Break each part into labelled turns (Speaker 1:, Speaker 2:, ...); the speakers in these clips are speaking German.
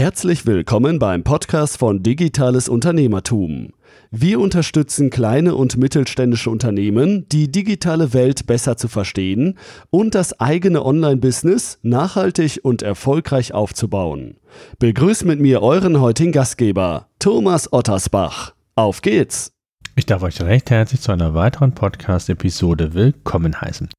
Speaker 1: Herzlich willkommen beim Podcast von Digitales Unternehmertum. Wir unterstützen kleine und mittelständische Unternehmen, die digitale Welt besser zu verstehen und das eigene Online-Business nachhaltig und erfolgreich aufzubauen. Begrüßt mit mir euren heutigen Gastgeber, Thomas Ottersbach. Auf geht's!
Speaker 2: Ich darf euch recht herzlich zu einer weiteren Podcast-Episode willkommen heißen.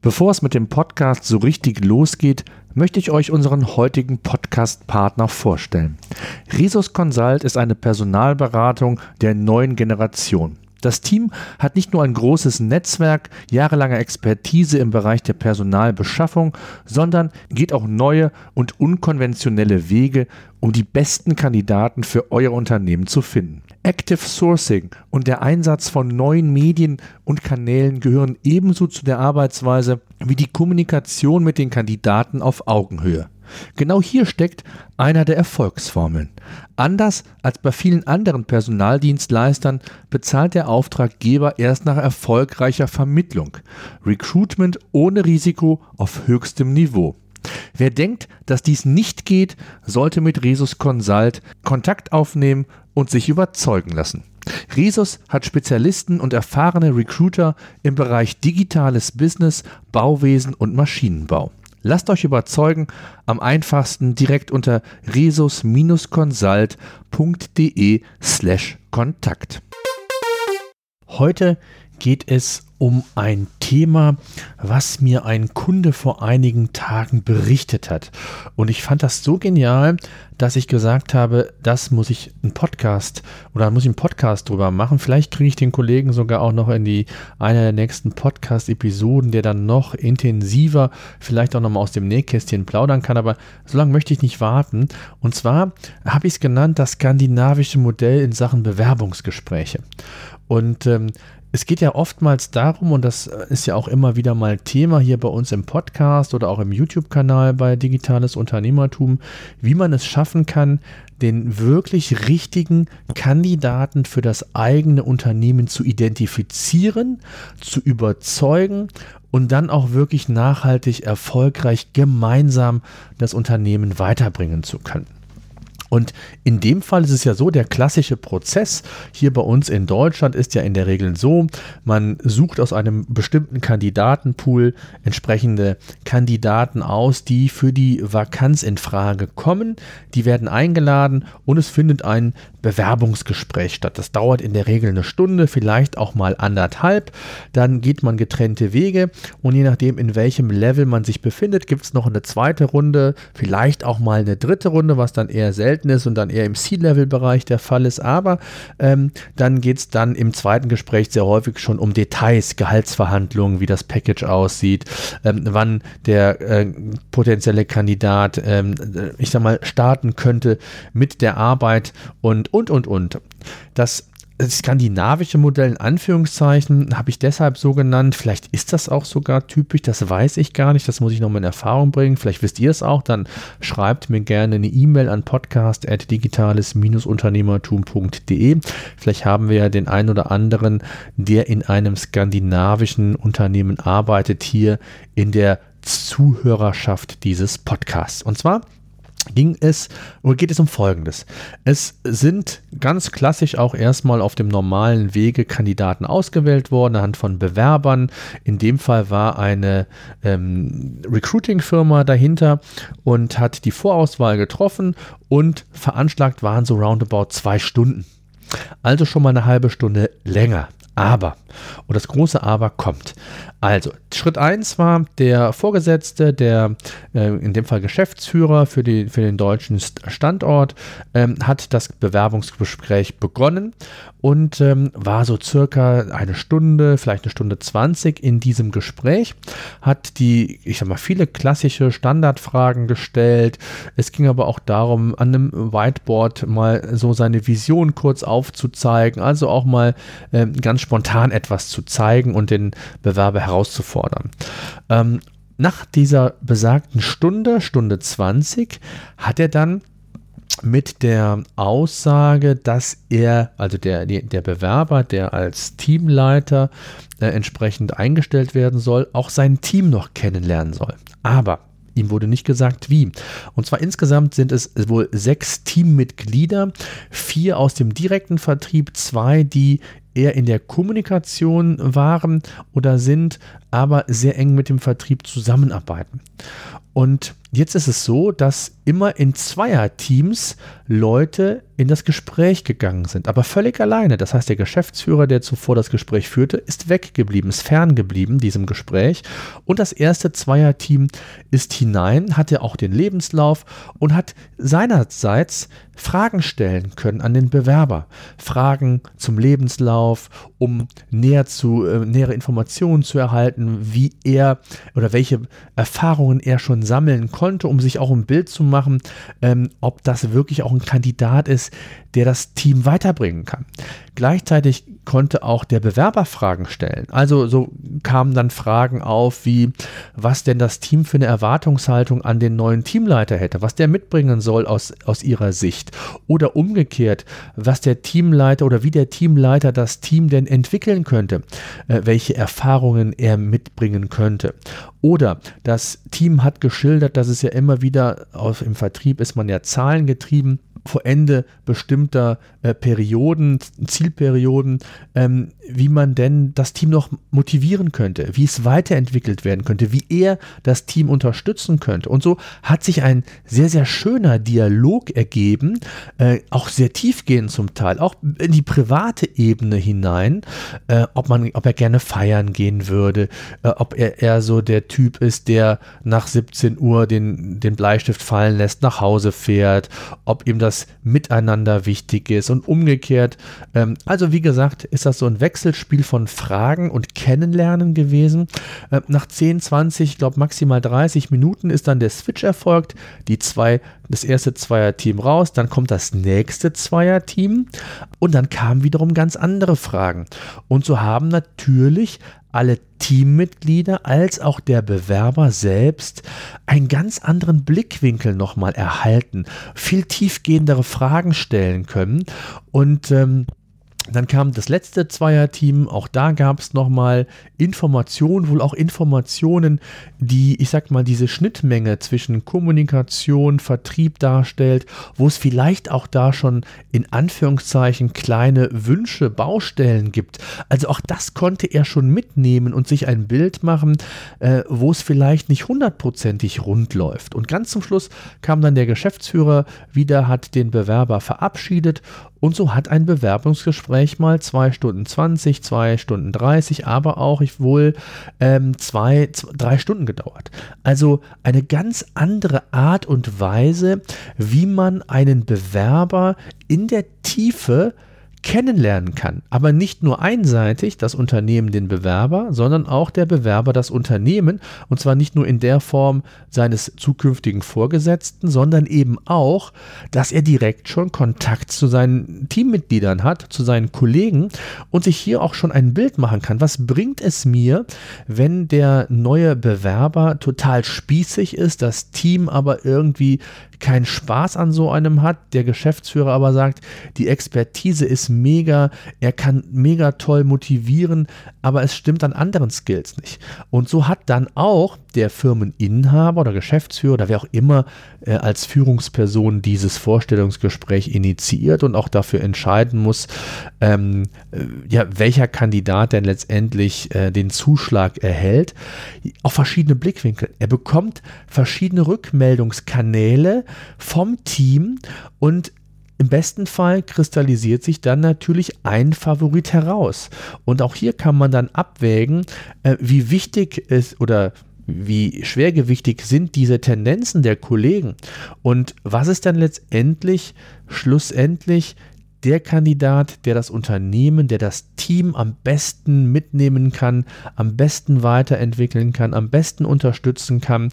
Speaker 2: Bevor es mit dem Podcast so richtig losgeht, möchte ich euch unseren heutigen Podcast-Partner vorstellen. Risus Consult ist eine Personalberatung der neuen Generation. Das Team hat nicht nur ein großes Netzwerk, jahrelange Expertise im Bereich der Personalbeschaffung, sondern geht auch neue und unkonventionelle Wege, um die besten Kandidaten für euer Unternehmen zu finden. Active Sourcing und der Einsatz von neuen Medien und Kanälen gehören ebenso zu der Arbeitsweise wie die Kommunikation mit den Kandidaten auf Augenhöhe. Genau hier steckt einer der Erfolgsformeln. Anders als bei vielen anderen Personaldienstleistern bezahlt der Auftraggeber erst nach erfolgreicher Vermittlung. Recruitment ohne Risiko auf höchstem Niveau. Wer denkt, dass dies nicht geht, sollte mit Resus Consult Kontakt aufnehmen und sich überzeugen lassen. Resus hat Spezialisten und erfahrene Recruiter im Bereich digitales Business, Bauwesen und Maschinenbau. Lasst euch überzeugen, am einfachsten direkt unter resus-consult.de slash Kontakt. Heute geht es um ein Thema, was mir ein Kunde vor einigen Tagen berichtet hat. Und ich fand das so genial, dass ich gesagt habe, das muss ich einen Podcast oder muss ich einen Podcast drüber machen. Vielleicht kriege ich den Kollegen sogar auch noch in die einer der nächsten Podcast-Episoden, der dann noch intensiver vielleicht auch nochmal aus dem Nähkästchen plaudern kann. Aber so lange möchte ich nicht warten. Und zwar habe ich es genannt, das skandinavische Modell in Sachen Bewerbungsgespräche. Und ähm, es geht ja oftmals darum, und das ist ja auch immer wieder mal Thema hier bei uns im Podcast oder auch im YouTube-Kanal bei Digitales Unternehmertum, wie man es schaffen kann, den wirklich richtigen Kandidaten für das eigene Unternehmen zu identifizieren, zu überzeugen und dann auch wirklich nachhaltig erfolgreich gemeinsam das Unternehmen weiterbringen zu können. Und in dem Fall ist es ja so, der klassische Prozess hier bei uns in Deutschland ist ja in der Regel so, man sucht aus einem bestimmten Kandidatenpool entsprechende Kandidaten aus, die für die Vakanz in Frage kommen. Die werden eingeladen und es findet ein Bewerbungsgespräch statt. Das dauert in der Regel eine Stunde, vielleicht auch mal anderthalb. Dann geht man getrennte Wege und je nachdem, in welchem Level man sich befindet, gibt es noch eine zweite Runde, vielleicht auch mal eine dritte Runde, was dann eher selten ist und dann eher im C-Level-Bereich der Fall ist. Aber ähm, dann geht es dann im zweiten Gespräch sehr häufig schon um Details, Gehaltsverhandlungen, wie das Package aussieht, ähm, wann der äh, potenzielle Kandidat, ähm, ich sag mal, starten könnte mit der Arbeit und und, und, und. Das skandinavische Modell in Anführungszeichen habe ich deshalb so genannt. Vielleicht ist das auch sogar typisch, das weiß ich gar nicht. Das muss ich noch mal in Erfahrung bringen. Vielleicht wisst ihr es auch. Dann schreibt mir gerne eine E-Mail an podcast.digitales-unternehmertum.de. Vielleicht haben wir ja den einen oder anderen, der in einem skandinavischen Unternehmen arbeitet, hier in der Zuhörerschaft dieses Podcasts. Und zwar ging es oder geht es um Folgendes. Es sind ganz klassisch auch erstmal auf dem normalen Wege Kandidaten ausgewählt worden, anhand von Bewerbern. In dem Fall war eine ähm, Recruiting-Firma dahinter und hat die Vorauswahl getroffen und veranschlagt waren so roundabout zwei Stunden. Also schon mal eine halbe Stunde länger. Aber, und das große Aber kommt. Also, Schritt 1 war der Vorgesetzte, der äh, in dem Fall Geschäftsführer für, die, für den deutschen Standort, ähm, hat das Bewerbungsgespräch begonnen und ähm, war so circa eine Stunde, vielleicht eine Stunde 20 in diesem Gespräch, hat die, ich sag mal, viele klassische Standardfragen gestellt. Es ging aber auch darum, an einem Whiteboard mal so seine Vision kurz aufzuzeigen, also auch mal ähm, ganz spontan etwas zu zeigen und den Bewerber herauszufordern. Ähm, nach dieser besagten Stunde, Stunde 20, hat er dann mit der Aussage, dass er, also der, der Bewerber, der als Teamleiter äh, entsprechend eingestellt werden soll, auch sein Team noch kennenlernen soll. Aber Ihm wurde nicht gesagt, wie. Und zwar insgesamt sind es wohl sechs Teammitglieder, vier aus dem direkten Vertrieb, zwei, die eher in der Kommunikation waren oder sind, aber sehr eng mit dem Vertrieb zusammenarbeiten. Und jetzt ist es so, dass immer in Zweierteams Leute in das Gespräch gegangen sind, aber völlig alleine. Das heißt, der Geschäftsführer, der zuvor das Gespräch führte, ist weggeblieben, ist ferngeblieben diesem Gespräch. Und das erste Zweierteam ist hinein, hatte auch den Lebenslauf und hat seinerseits Fragen stellen können an den Bewerber. Fragen zum Lebenslauf, um näher zu, äh, nähere Informationen zu erhalten, wie er oder welche Erfahrungen er schon sammeln konnte, um sich auch ein Bild zu machen, ähm, ob das wirklich auch ein Kandidat ist, der das Team weiterbringen kann. Gleichzeitig konnte auch der Bewerber Fragen stellen. Also so kamen dann Fragen auf wie, was denn das Team für eine Erwartungshaltung an den neuen Teamleiter hätte, was der mitbringen soll aus, aus ihrer Sicht. Oder umgekehrt, was der Teamleiter oder wie der Teamleiter das Team denn entwickeln könnte, äh, welche Erfahrungen er mitbringen könnte. Oder das Team hat geschildert, dass es ja immer wieder, auf, im Vertrieb ist man ja zahlengetrieben, vor Ende bestimmter äh, Perioden, Zielperioden, ähm, wie man denn das Team noch motivieren könnte, wie es weiterentwickelt werden könnte, wie er das Team unterstützen könnte. Und so hat sich ein sehr, sehr schöner Dialog ergeben, äh, auch sehr tiefgehend zum Teil, auch in die private Ebene hinein, äh, ob, man, ob er gerne feiern gehen würde, äh, ob er eher so der Typ ist, der nach 17 Uhr den, den Bleistift fallen lässt, nach Hause fährt, ob ihm das Miteinander wichtig ist und umgekehrt. Ähm, also wie gesagt, ist das so ein Wechselspiel von Fragen und Kennenlernen gewesen. Äh, nach 10, 20, ich glaube maximal 30 Minuten ist dann der Switch erfolgt. Die zwei, das erste Zweierteam raus, dann kommt das nächste Zweierteam und dann kamen wiederum ganz andere Fragen. Und so haben natürlich alle Teammitglieder als auch der Bewerber selbst einen ganz anderen Blickwinkel nochmal erhalten, viel tiefgehendere Fragen stellen können. Und ähm, dann kam das letzte Zweierteam, auch da gab es nochmal Informationen, wohl auch Informationen, die, ich sag mal, diese Schnittmenge zwischen Kommunikation, Vertrieb darstellt, wo es vielleicht auch da schon in Anführungszeichen kleine Wünsche, Baustellen gibt. Also auch das konnte er schon mitnehmen und sich ein Bild machen, äh, wo es vielleicht nicht hundertprozentig rund läuft. Und ganz zum Schluss kam dann der Geschäftsführer wieder, hat den Bewerber verabschiedet und so hat ein Bewerbungsgespräch mal 2 Stunden 20, 2 Stunden 30, aber auch ich wohl ähm, zwei, zwei, drei Stunden gedauert. Also eine ganz andere Art und Weise, wie man einen Bewerber in der Tiefe kennenlernen kann. Aber nicht nur einseitig das Unternehmen den Bewerber, sondern auch der Bewerber das Unternehmen. Und zwar nicht nur in der Form seines zukünftigen Vorgesetzten, sondern eben auch, dass er direkt schon Kontakt zu seinen Teammitgliedern hat, zu seinen Kollegen und sich hier auch schon ein Bild machen kann. Was bringt es mir, wenn der neue Bewerber total spießig ist, das Team aber irgendwie keinen Spaß an so einem hat, der Geschäftsführer aber sagt, die Expertise ist mega, er kann mega toll motivieren, aber es stimmt an anderen Skills nicht. Und so hat dann auch der Firmeninhaber oder Geschäftsführer oder wer auch immer äh, als Führungsperson dieses Vorstellungsgespräch initiiert und auch dafür entscheiden muss, ähm, äh, ja, welcher Kandidat denn letztendlich äh, den Zuschlag erhält, auf verschiedene Blickwinkel. Er bekommt verschiedene Rückmeldungskanäle vom Team und im besten Fall kristallisiert sich dann natürlich ein Favorit heraus. Und auch hier kann man dann abwägen, äh, wie wichtig es oder wie schwergewichtig sind diese Tendenzen der Kollegen und was ist dann letztendlich, schlussendlich der Kandidat, der das Unternehmen, der das Team am besten mitnehmen kann, am besten weiterentwickeln kann, am besten unterstützen kann.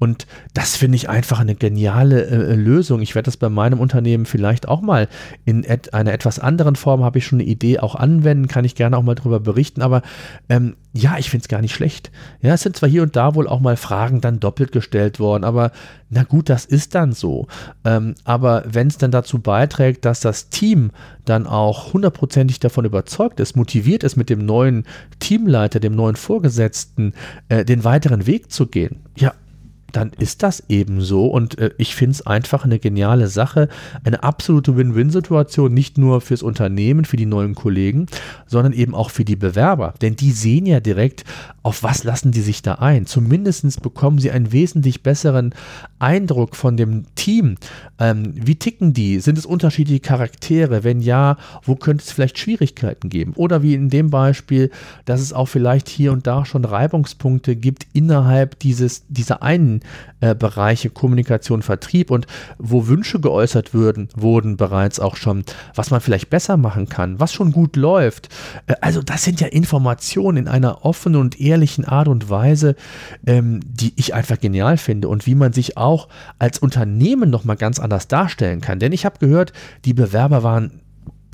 Speaker 2: Und das finde ich einfach eine geniale äh, Lösung. Ich werde das bei meinem Unternehmen vielleicht auch mal in et einer etwas anderen Form, habe ich schon eine Idee, auch anwenden, kann ich gerne auch mal darüber berichten. Aber ähm, ja, ich finde es gar nicht schlecht. Ja, es sind zwar hier und da wohl auch mal Fragen dann doppelt gestellt worden, aber na gut, das ist dann so. Ähm, aber wenn es dann dazu beiträgt, dass das Team dann auch hundertprozentig davon überzeugt ist, motiviert ist, mit dem neuen Teamleiter, dem neuen Vorgesetzten, äh, den weiteren Weg zu gehen, ja, dann ist das eben so. Und äh, ich finde es einfach eine geniale Sache, eine absolute Win-Win-Situation, nicht nur fürs Unternehmen, für die neuen Kollegen, sondern eben auch für die Bewerber. Denn die sehen ja direkt, auf was lassen die sich da ein. Zumindest bekommen sie einen wesentlich besseren Eindruck von dem Team. Ähm, wie ticken die? Sind es unterschiedliche Charaktere? Wenn ja, wo könnte es vielleicht Schwierigkeiten geben? Oder wie in dem Beispiel, dass es auch vielleicht hier und da schon Reibungspunkte gibt innerhalb dieses, dieser einen äh, Bereiche Kommunikation, Vertrieb und wo Wünsche geäußert würden, wurden bereits auch schon, was man vielleicht besser machen kann, was schon gut läuft. Äh, also das sind ja Informationen in einer offenen und ehrlichen Art und Weise, ähm, die ich einfach genial finde und wie man sich auch als Unternehmen nochmal ganz anders darstellen kann. Denn ich habe gehört, die Bewerber waren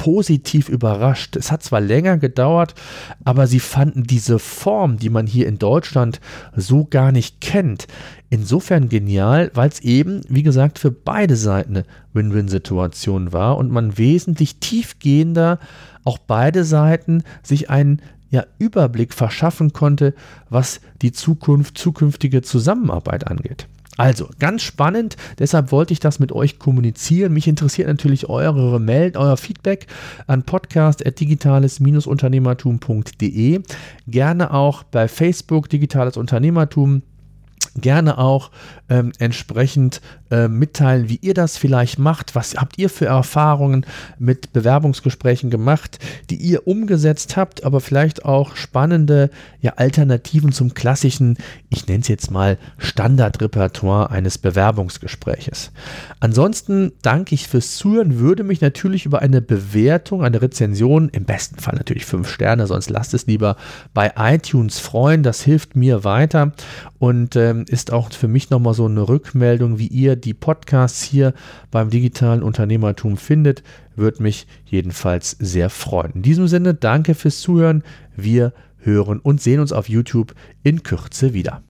Speaker 2: positiv überrascht. Es hat zwar länger gedauert, aber sie fanden diese Form, die man hier in Deutschland so gar nicht kennt, insofern genial, weil es eben, wie gesagt, für beide Seiten eine Win-Win-Situation war und man wesentlich tiefgehender auch beide Seiten sich einen ja, Überblick verschaffen konnte, was die Zukunft, zukünftige Zusammenarbeit angeht. Also, ganz spannend, deshalb wollte ich das mit euch kommunizieren. Mich interessiert natürlich eure Meld, euer Feedback an podcast.digitales-unternehmertum.de. Gerne auch bei Facebook Digitales Unternehmertum gerne auch ähm, entsprechend äh, mitteilen, wie ihr das vielleicht macht. Was habt ihr für Erfahrungen mit Bewerbungsgesprächen gemacht, die ihr umgesetzt habt, aber vielleicht auch spannende ja, Alternativen zum klassischen, ich nenne es jetzt mal Standardrepertoire eines Bewerbungsgespräches. Ansonsten danke ich fürs Zuhören, würde mich natürlich über eine Bewertung, eine Rezension, im besten Fall natürlich fünf Sterne, sonst lasst es lieber bei iTunes freuen. Das hilft mir weiter und ähm, ist auch für mich nochmal so eine Rückmeldung, wie ihr die Podcasts hier beim digitalen Unternehmertum findet. Würde mich jedenfalls sehr freuen. In diesem Sinne, danke fürs Zuhören. Wir hören und sehen uns auf YouTube in Kürze wieder.